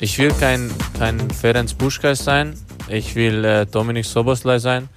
ich will kein, kein Ferenc Puschkas sein. Ich will äh, Dominik Soboslai sein.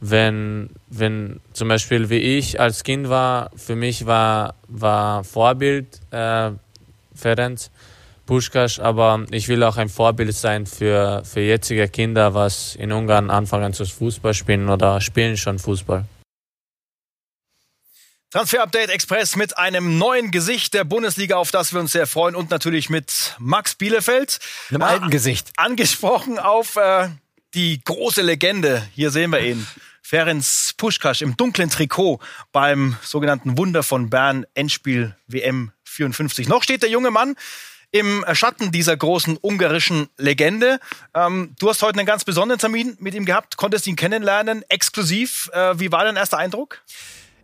Wenn, wenn zum Beispiel wie ich als Kind war, für mich war, war Vorbild äh, Ferenc Puschkas, aber ich will auch ein Vorbild sein für, für jetzige Kinder, was in Ungarn anfangen zu Fußball spielen oder spielen schon Fußball. Transfer Update Express mit einem neuen Gesicht der Bundesliga, auf das wir uns sehr freuen und natürlich mit Max Bielefeld. Einem äh, alten Gesicht. Angesprochen auf äh, die große Legende. Hier sehen wir ihn. Ferenc Puschkasch im dunklen Trikot beim sogenannten Wunder von Bern Endspiel WM 54. Noch steht der junge Mann im Schatten dieser großen ungarischen Legende. Ähm, du hast heute einen ganz besonderen Termin mit ihm gehabt, konntest ihn kennenlernen, exklusiv. Äh, wie war dein erster Eindruck?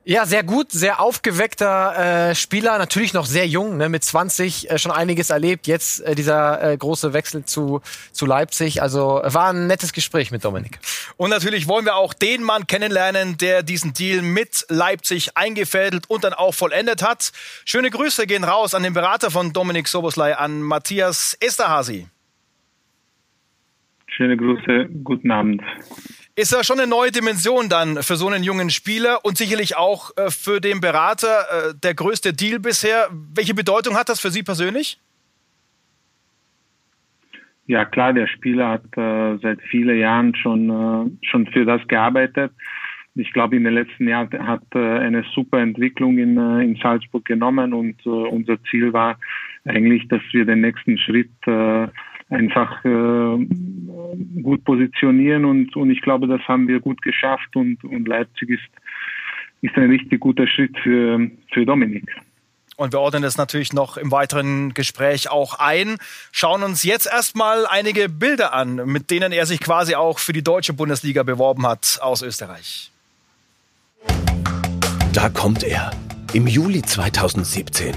Ja, sehr gut, sehr aufgeweckter äh, Spieler, natürlich noch sehr jung, ne, mit 20 äh, schon einiges erlebt. Jetzt äh, dieser äh, große Wechsel zu, zu Leipzig. Also war ein nettes Gespräch mit Dominik. Und natürlich wollen wir auch den Mann kennenlernen, der diesen Deal mit Leipzig eingefädelt und dann auch vollendet hat. Schöne Grüße gehen raus an den Berater von Dominik Soboslai, an Matthias Esterhasi. Schöne Grüße, guten Abend ist ja schon eine neue Dimension dann für so einen jungen Spieler und sicherlich auch äh, für den Berater äh, der größte Deal bisher. Welche Bedeutung hat das für Sie persönlich? Ja klar, der Spieler hat äh, seit vielen Jahren schon, äh, schon für das gearbeitet. Ich glaube, in den letzten Jahren hat eine super Entwicklung in, in Salzburg genommen und unser Ziel war eigentlich, dass wir den nächsten Schritt einfach äh, gut positionieren und, und ich glaube, das haben wir gut geschafft und, und Leipzig ist, ist ein richtig guter Schritt für, für Dominik. Und wir ordnen das natürlich noch im weiteren Gespräch auch ein. Schauen uns jetzt erstmal einige Bilder an, mit denen er sich quasi auch für die deutsche Bundesliga beworben hat aus Österreich. Da kommt er. Im Juli 2017.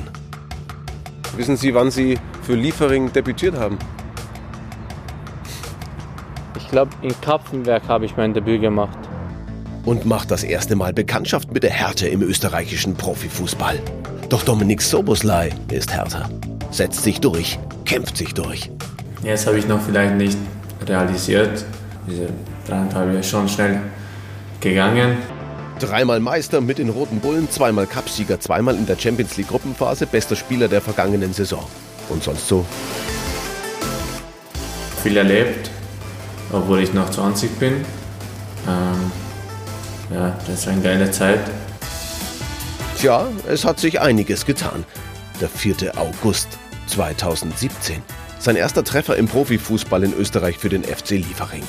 Wissen Sie, wann Sie für Liefering debütiert haben? Ich glaube, in Kapfenberg habe ich mein Debüt gemacht. Und macht das erste Mal Bekanntschaft mit der Härte im österreichischen Profifußball. Doch Dominik Soboslai ist härter. Setzt sich durch, kämpft sich durch. Jetzt habe ich noch vielleicht nicht realisiert. Diese dreieinhalb Jahre schon schnell gegangen. Dreimal Meister mit den Roten Bullen, zweimal Cupsieger, zweimal in der Champions League Gruppenphase, bester Spieler der vergangenen Saison. Und sonst so? Viel erlebt, obwohl ich noch 20 bin. Ähm, ja, das war eine geile Zeit. Tja, es hat sich einiges getan. Der 4. August 2017. Sein erster Treffer im Profifußball in Österreich für den FC Liefering.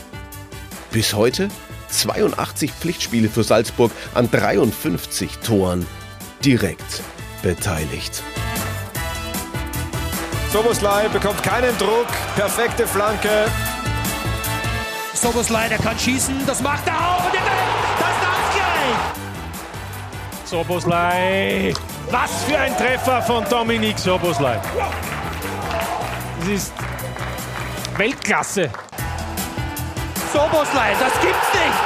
Bis heute 82 Pflichtspiele für Salzburg an 53 Toren direkt beteiligt. Soboslai bekommt keinen Druck, perfekte Flanke, Soboslai, der kann schießen, das macht er auch und das ist gleich. Soboslai, was für ein Treffer von Dominik Soboslai. Das ist Weltklasse. Soboslai, das gibt's nicht.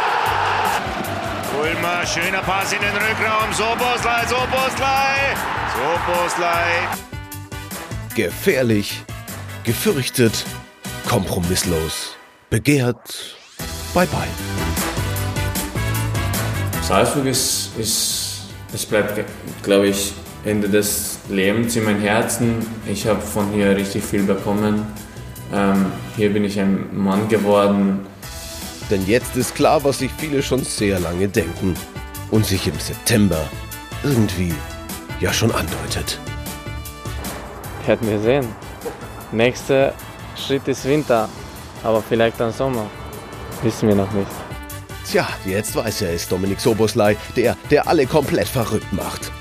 Ulmer, schöner Pass in den Rückraum. Soboslai, Soboslai, Soboslai. Gefährlich, gefürchtet, kompromisslos begehrt. Bye bye. Salzburg ist, ist es bleibt, glaube ich, Ende des Lebens in meinem Herzen. Ich habe von hier richtig viel bekommen. Ähm, hier bin ich ein Mann geworden. Denn jetzt ist klar, was sich viele schon sehr lange denken und sich im September irgendwie ja schon andeutet. Werden wir sehen. Nächster Schritt ist Winter. Aber vielleicht dann Sommer. Wissen wir noch nicht. Tja, jetzt weiß er es, Dominik Soboslai, der, der alle komplett verrückt macht.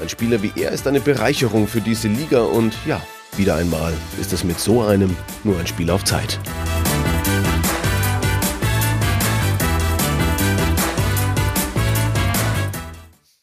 Ein Spieler wie er ist eine Bereicherung für diese Liga und ja, wieder einmal ist es mit so einem nur ein Spiel auf Zeit.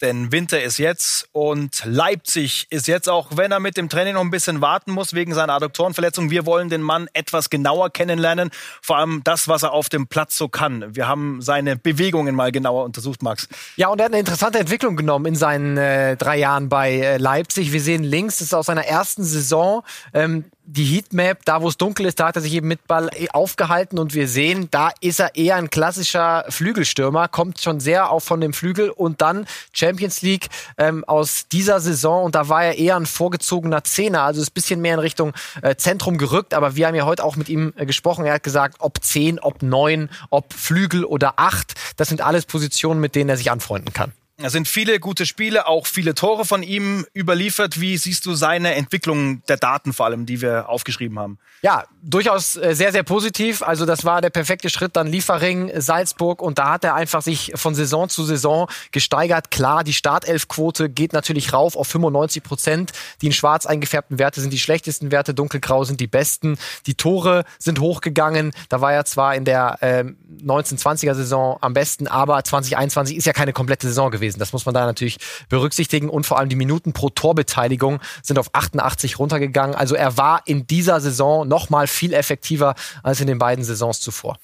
Denn Winter ist jetzt und Leipzig ist jetzt auch, wenn er mit dem Training noch ein bisschen warten muss wegen seiner Adduktorenverletzung. Wir wollen den Mann etwas genauer kennenlernen. Vor allem das, was er auf dem Platz so kann. Wir haben seine Bewegungen mal genauer untersucht, Max. Ja, und er hat eine interessante Entwicklung genommen in seinen äh, drei Jahren bei äh, Leipzig. Wir sehen links, das ist aus seiner ersten Saison. Ähm, die Heatmap, da wo es dunkel ist, da hat er sich eben mit Ball eh aufgehalten und wir sehen, da ist er eher ein klassischer Flügelstürmer, kommt schon sehr auch von dem Flügel und dann Champions League ähm, aus dieser Saison und da war er eher ein vorgezogener Zehner, also ist bisschen mehr in Richtung äh, Zentrum gerückt, aber wir haben ja heute auch mit ihm äh, gesprochen, er hat gesagt, ob 10, ob 9, ob Flügel oder 8, das sind alles Positionen, mit denen er sich anfreunden kann. Es sind viele gute Spiele, auch viele Tore von ihm überliefert. Wie siehst du seine Entwicklung der Daten vor allem, die wir aufgeschrieben haben? Ja, durchaus äh, sehr, sehr positiv. Also das war der perfekte Schritt. Dann Liefering, Salzburg und da hat er einfach sich von Saison zu Saison gesteigert. Klar, die Startelfquote geht natürlich rauf auf 95 Prozent. Die in schwarz eingefärbten Werte sind die schlechtesten Werte, dunkelgrau sind die besten. Die Tore sind hochgegangen. Da war er zwar in der äh, 1920er Saison am besten, aber 2021 ist ja keine komplette Saison gewesen gewesen. Das muss man da natürlich berücksichtigen. Und vor allem die Minuten pro Torbeteiligung sind auf 88 runtergegangen. Also er war in dieser Saison noch mal viel effektiver als in den beiden Saisons zuvor.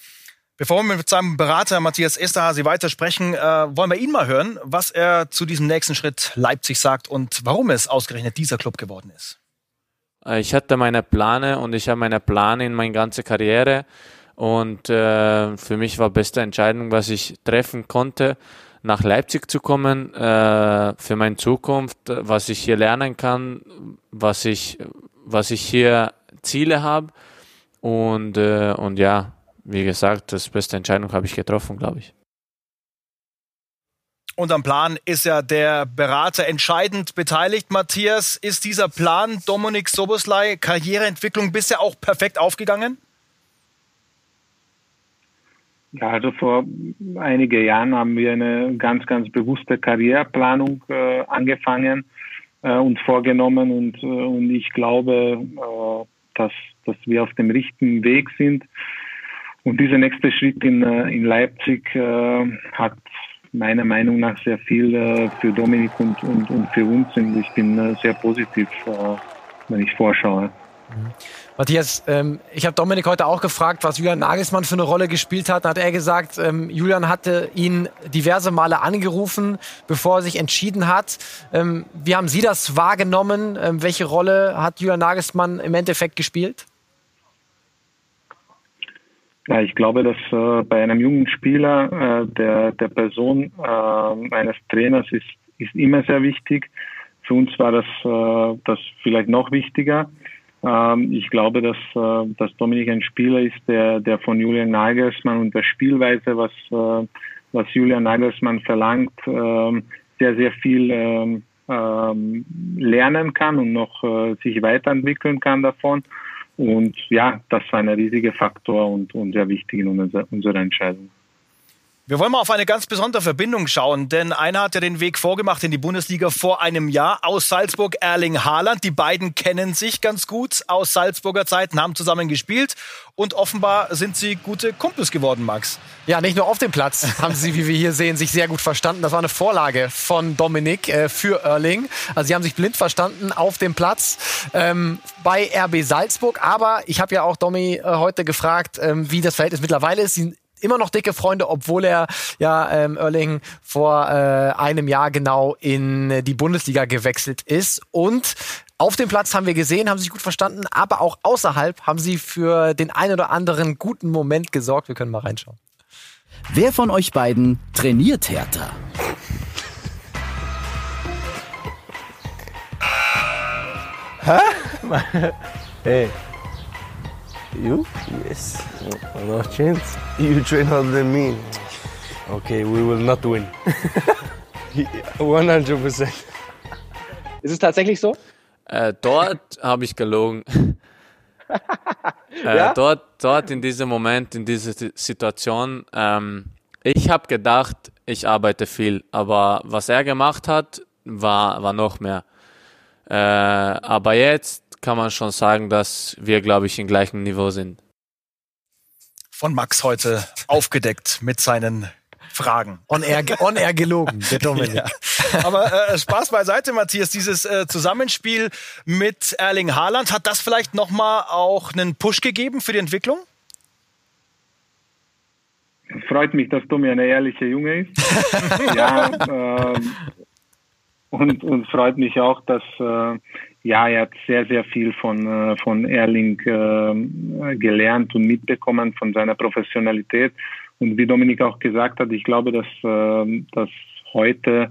Bevor wir mit seinem Berater Matthias Esterhasi weitersprechen, äh, wollen wir ihn mal hören, was er zu diesem nächsten Schritt Leipzig sagt und warum es ausgerechnet dieser Club geworden ist. Äh, ich hatte meine Pläne und ich habe meine Pläne in meine ganze Karriere und äh, für mich war beste Entscheidung, was ich treffen konnte nach Leipzig zu kommen äh, für meine Zukunft, was ich hier lernen kann, was ich, was ich hier Ziele habe und, äh, und ja, wie gesagt, das beste Entscheidung habe ich getroffen, glaube ich. Und am Plan ist ja der Berater entscheidend beteiligt. Matthias, ist dieser Plan Dominik Soboslai Karriereentwicklung bisher auch perfekt aufgegangen? Ja, also vor einigen Jahren haben wir eine ganz, ganz bewusste Karriereplanung äh, angefangen äh, und vorgenommen und, äh, und ich glaube, äh, dass, dass wir auf dem richtigen Weg sind. Und dieser nächste Schritt in, äh, in Leipzig äh, hat meiner Meinung nach sehr viel äh, für Dominik und, und, und für uns und ich bin äh, sehr positiv, äh, wenn ich vorschaue. Mhm. Matthias, ähm, ich habe Dominik heute auch gefragt, was Julian Nagelsmann für eine Rolle gespielt hat. Da hat er gesagt, ähm, Julian hatte ihn diverse Male angerufen, bevor er sich entschieden hat. Ähm, wie haben Sie das wahrgenommen? Ähm, welche Rolle hat Julian Nagelsmann im Endeffekt gespielt? Ja, ich glaube, dass äh, bei einem jungen Spieler äh, der, der Person äh, eines Trainers ist, ist immer sehr wichtig. Für uns war das, äh, das vielleicht noch wichtiger. Ähm, ich glaube, dass, äh, dass Dominik ein Spieler ist, der, der von Julian Nagelsmann und der Spielweise, was, äh, was Julian Nagelsmann verlangt, äh, sehr, sehr viel ähm, ähm, lernen kann und noch äh, sich weiterentwickeln kann davon. Und ja, das war ein riesiger Faktor und, und sehr wichtig in unserer, unserer Entscheidung. Wir wollen mal auf eine ganz besondere Verbindung schauen, denn einer hat ja den Weg vorgemacht in die Bundesliga vor einem Jahr aus Salzburg, Erling Haaland. Die beiden kennen sich ganz gut aus Salzburger Zeiten, haben zusammen gespielt und offenbar sind sie gute Kumpels geworden, Max. Ja, nicht nur auf dem Platz haben sie, wie wir hier sehen, sich sehr gut verstanden. Das war eine Vorlage von Dominik äh, für Erling. Also sie haben sich blind verstanden auf dem Platz ähm, bei RB Salzburg. Aber ich habe ja auch Domi äh, heute gefragt, ähm, wie das Verhältnis mittlerweile ist. Sie immer noch dicke Freunde, obwohl er ja ähm, Erling vor äh, einem Jahr genau in die Bundesliga gewechselt ist. Und auf dem Platz haben wir gesehen, haben sich gut verstanden, aber auch außerhalb haben sie für den einen oder anderen guten Moment gesorgt. Wir können mal reinschauen. Wer von euch beiden trainiert härter? Hä? hey, You? Yes. No chance. You train harder than me. Okay, we will not win. 100%. Ist es tatsächlich so? Äh, dort habe ich gelogen. äh, Ja? dort, dort in diesem Moment, in dieser Si- Situation, ähm, ich habe gedacht, ich arbeite viel, aber was er gemacht hat, war, war noch mehr. Äh, aber jetzt kann man schon sagen, dass wir, glaube ich, im gleichen Niveau sind. Von Max heute aufgedeckt mit seinen Fragen. On air, on air gelogen, der Dominik. Ja. Aber äh, Spaß beiseite, Matthias. Dieses äh, Zusammenspiel mit Erling Haaland, hat das vielleicht nochmal auch einen Push gegeben für die Entwicklung? freut mich, dass Tommy ein ehrlicher Junge ist. ja, ähm, und, und freut mich auch, dass äh, ja, er hat sehr, sehr viel von, äh, von Erling äh, gelernt und mitbekommen von seiner Professionalität. Und wie Dominik auch gesagt hat, ich glaube, dass, äh, dass heute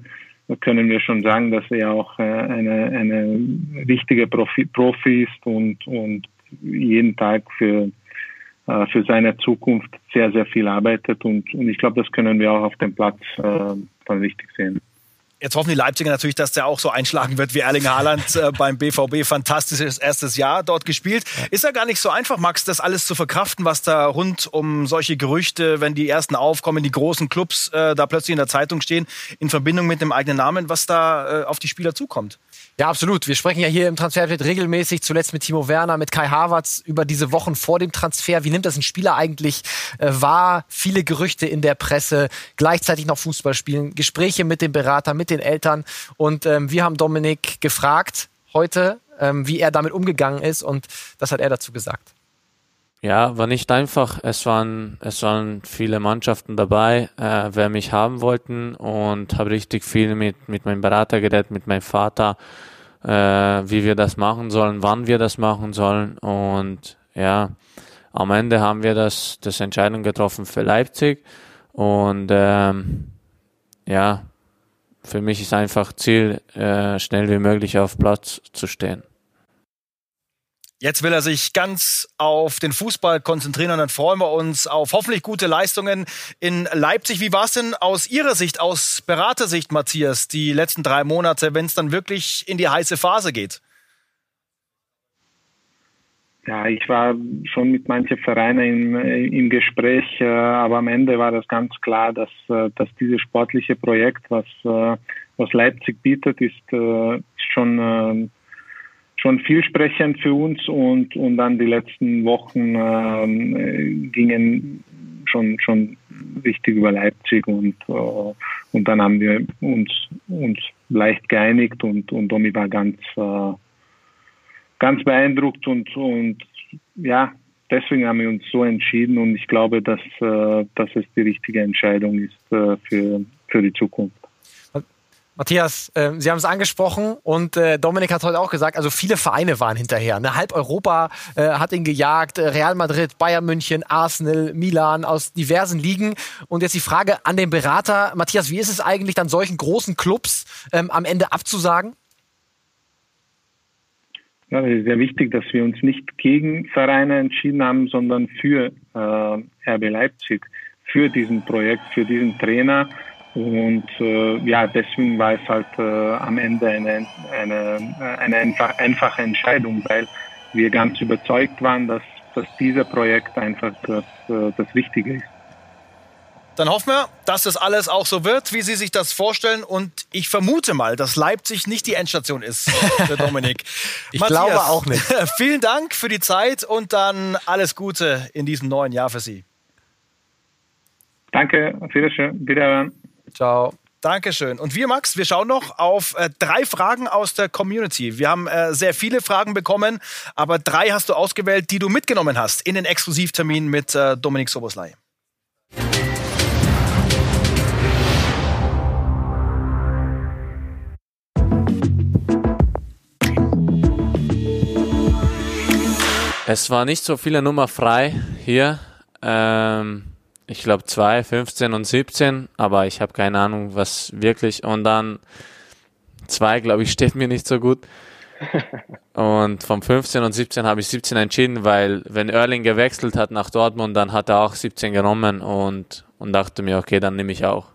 können wir schon sagen, dass er auch äh, eine, eine richtige Profi, Profi ist und, und jeden Tag für, äh, für seine Zukunft sehr, sehr viel arbeitet. Und, und ich glaube, das können wir auch auf dem Platz dann richtig sehen. Jetzt hoffen die Leipziger natürlich, dass der auch so einschlagen wird wie Erling Haaland äh, beim BVB. Fantastisches erstes Jahr dort gespielt. Ist ja gar nicht so einfach, Max, das alles zu verkraften, was da rund um solche Gerüchte, wenn die ersten aufkommen, die großen Clubs äh, da plötzlich in der Zeitung stehen, in Verbindung mit dem eigenen Namen, was da äh, auf die Spieler zukommt. Ja, absolut. Wir sprechen ja hier im Transferfeld regelmäßig, zuletzt mit Timo Werner, mit Kai Havertz über diese Wochen vor dem Transfer. Wie nimmt das ein Spieler eigentlich äh, wahr? Viele Gerüchte in der Presse, gleichzeitig noch Fußball spielen, Gespräche mit dem Berater, mit den Eltern. Und ähm, wir haben Dominik gefragt heute, ähm, wie er damit umgegangen ist. Und das hat er dazu gesagt. Ja, war nicht einfach. Es waren, es waren viele Mannschaften dabei, äh, wer mich haben wollten und habe richtig viel mit, mit meinem Berater geredet, mit meinem Vater, äh, wie wir das machen sollen, wann wir das machen sollen und ja, am Ende haben wir das, das Entscheidung getroffen für Leipzig und ähm, ja, für mich ist einfach Ziel, äh, schnell wie möglich auf Platz zu stehen. Jetzt will er sich ganz auf den Fußball konzentrieren und dann freuen wir uns auf hoffentlich gute Leistungen in Leipzig. Wie war es denn aus Ihrer Sicht, aus Beratersicht, Matthias, die letzten drei Monate, wenn es dann wirklich in die heiße Phase geht? Ja, ich war schon mit manchen Vereinen im, im Gespräch, äh, aber am Ende war das ganz klar, dass, äh, dass dieses sportliche Projekt, was, äh, was Leipzig bietet, ist, ist schon schon vielsprechend für uns und, und dann die letzten Wochen ähm, gingen schon, schon richtig über Leipzig und, und dann haben wir uns, uns leicht geeinigt und, und Domi war ganz, ganz beeindruckt und, und ja, deswegen haben wir uns so entschieden und ich glaube, dass, äh, dass es die richtige Entscheidung ist äh, für, für die Zukunft. Matthias, äh, Sie haben es angesprochen und äh, Dominik hat heute auch gesagt, also viele Vereine waren hinterher. Ne? Halb Europa äh, hat ihn gejagt, äh, Real Madrid, Bayern München, Arsenal, Milan aus diversen Ligen. Und jetzt die Frage an den Berater, Matthias, wie ist es eigentlich dann solchen großen Clubs ähm, am Ende abzusagen? Ja, es ist sehr wichtig, dass wir uns nicht gegen Vereine entschieden haben, sondern für äh, RB Leipzig, für diesen Projekt, für diesen Trainer und äh, ja, deswegen war es halt äh, am Ende eine, eine, eine einfach, einfache Entscheidung, weil wir ganz überzeugt waren, dass, dass dieser Projekt einfach das, äh, das Richtige ist. Dann hoffen wir, dass das alles auch so wird, wie Sie sich das vorstellen. Und ich vermute mal, dass Leipzig nicht die Endstation ist für Dominik. ich Matthias, glaube auch nicht. Vielen Dank für die Zeit und dann alles Gute in diesem neuen Jahr für Sie. Danke, auf Wiedersehen. Wiederhören. Ciao. Dankeschön. Und wir, Max, wir schauen noch auf äh, drei Fragen aus der Community. Wir haben äh, sehr viele Fragen bekommen, aber drei hast du ausgewählt, die du mitgenommen hast in den Exklusivtermin mit äh, Dominik Soboslai. Es war nicht so viele Nummer frei hier. Ähm ich glaube zwei, 15 und 17, aber ich habe keine Ahnung, was wirklich. Und dann zwei, glaube ich, steht mir nicht so gut. Und vom 15 und 17 habe ich 17 entschieden, weil wenn Erling gewechselt hat nach Dortmund, dann hat er auch 17 genommen und, und dachte mir, okay, dann nehme ich auch.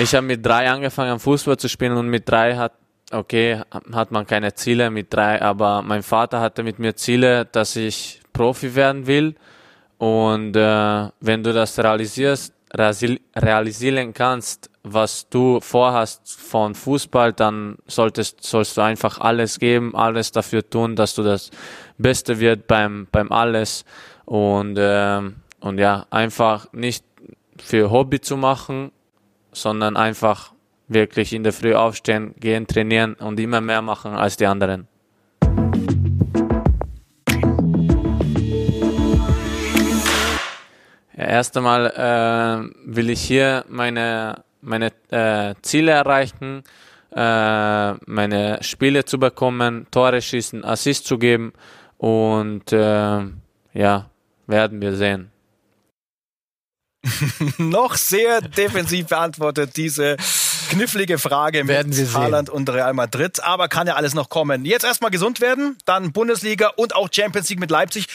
Ich habe mit drei angefangen Fußball zu spielen und mit drei hat okay, hat man keine Ziele mit drei, aber mein Vater hatte mit mir Ziele, dass ich Profi werden will. Und äh, wenn du das realisierst, realisieren kannst, was du vorhast von Fußball, dann solltest, sollst du einfach alles geben, alles dafür tun, dass du das Beste wird beim, beim alles. Und, äh, und ja, einfach nicht für Hobby zu machen, sondern einfach wirklich in der Früh aufstehen, gehen, trainieren und immer mehr machen als die anderen. Ja, erst einmal äh, will ich hier meine, meine äh, Ziele erreichen, äh, meine Spiele zu bekommen, Tore schießen, Assist zu geben und äh, ja, werden wir sehen. Noch sehr defensiv beantwortet diese knifflige Frage Werden mit. Haaland und Real Madrid. Aber kann ja alles noch kommen. Jetzt erstmal gesund werden, dann Bundesliga und auch Champions League mit Leipzig.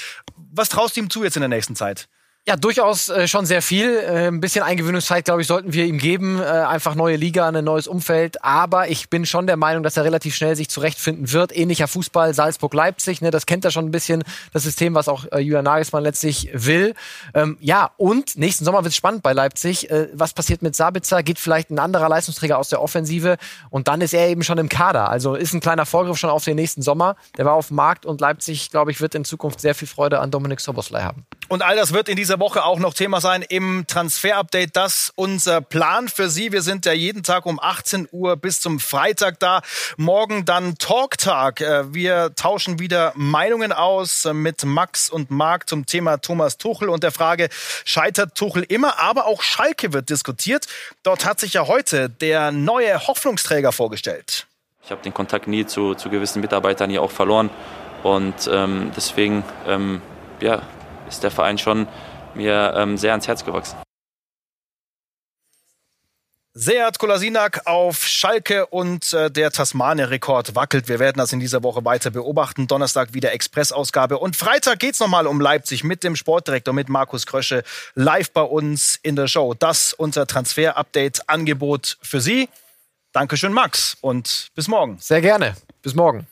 Was traust du ihm zu jetzt in der nächsten Zeit? Ja, durchaus äh, schon sehr viel. Äh, ein bisschen Eingewöhnungszeit, glaube ich, sollten wir ihm geben. Äh, einfach neue Liga, ein neues Umfeld. Aber ich bin schon der Meinung, dass er relativ schnell sich zurechtfinden wird. Ähnlicher Fußball, Salzburg-Leipzig, ne, das kennt er schon ein bisschen, das System, was auch äh, Julian Nagelsmann letztlich will. Ähm, ja, und nächsten Sommer wird es spannend bei Leipzig. Äh, was passiert mit Sabitzer? Geht vielleicht ein anderer Leistungsträger aus der Offensive? Und dann ist er eben schon im Kader. Also ist ein kleiner Vorgriff schon auf den nächsten Sommer. Der war auf dem Markt und Leipzig, glaube ich, wird in Zukunft sehr viel Freude an Dominik Soboslai haben. Und all das wird in dieser Woche auch noch Thema sein im Transfer-Update. Das unser Plan für Sie. Wir sind ja jeden Tag um 18 Uhr bis zum Freitag da. Morgen dann Talktag. Äh, Wir tauschen wieder Meinungen aus mit Max und Marc zum Thema Thomas Tuchel und der Frage, scheitert Tuchel immer? Aber auch Schalke wird diskutiert. Dort hat sich ja heute der neue Hoffnungsträger vorgestellt. Ich habe den Kontakt nie zu, zu gewissen Mitarbeitern hier auch verloren. Und ähm, deswegen ähm, ja, ist der Verein schon mir ähm, sehr ans Herz gewachsen. Seat Kolasinak auf Schalke und äh, der Tasmania-Rekord wackelt. Wir werden das in dieser Woche weiter beobachten. Donnerstag wieder Expressausgabe. Und Freitag geht's nochmal um Leipzig mit dem Sportdirektor, mit Markus Krösche, live bei uns in der Show. Das unser Transfer-Update-Angebot für Sie. Dankeschön, Max, und bis morgen. Sehr gerne. Bis morgen.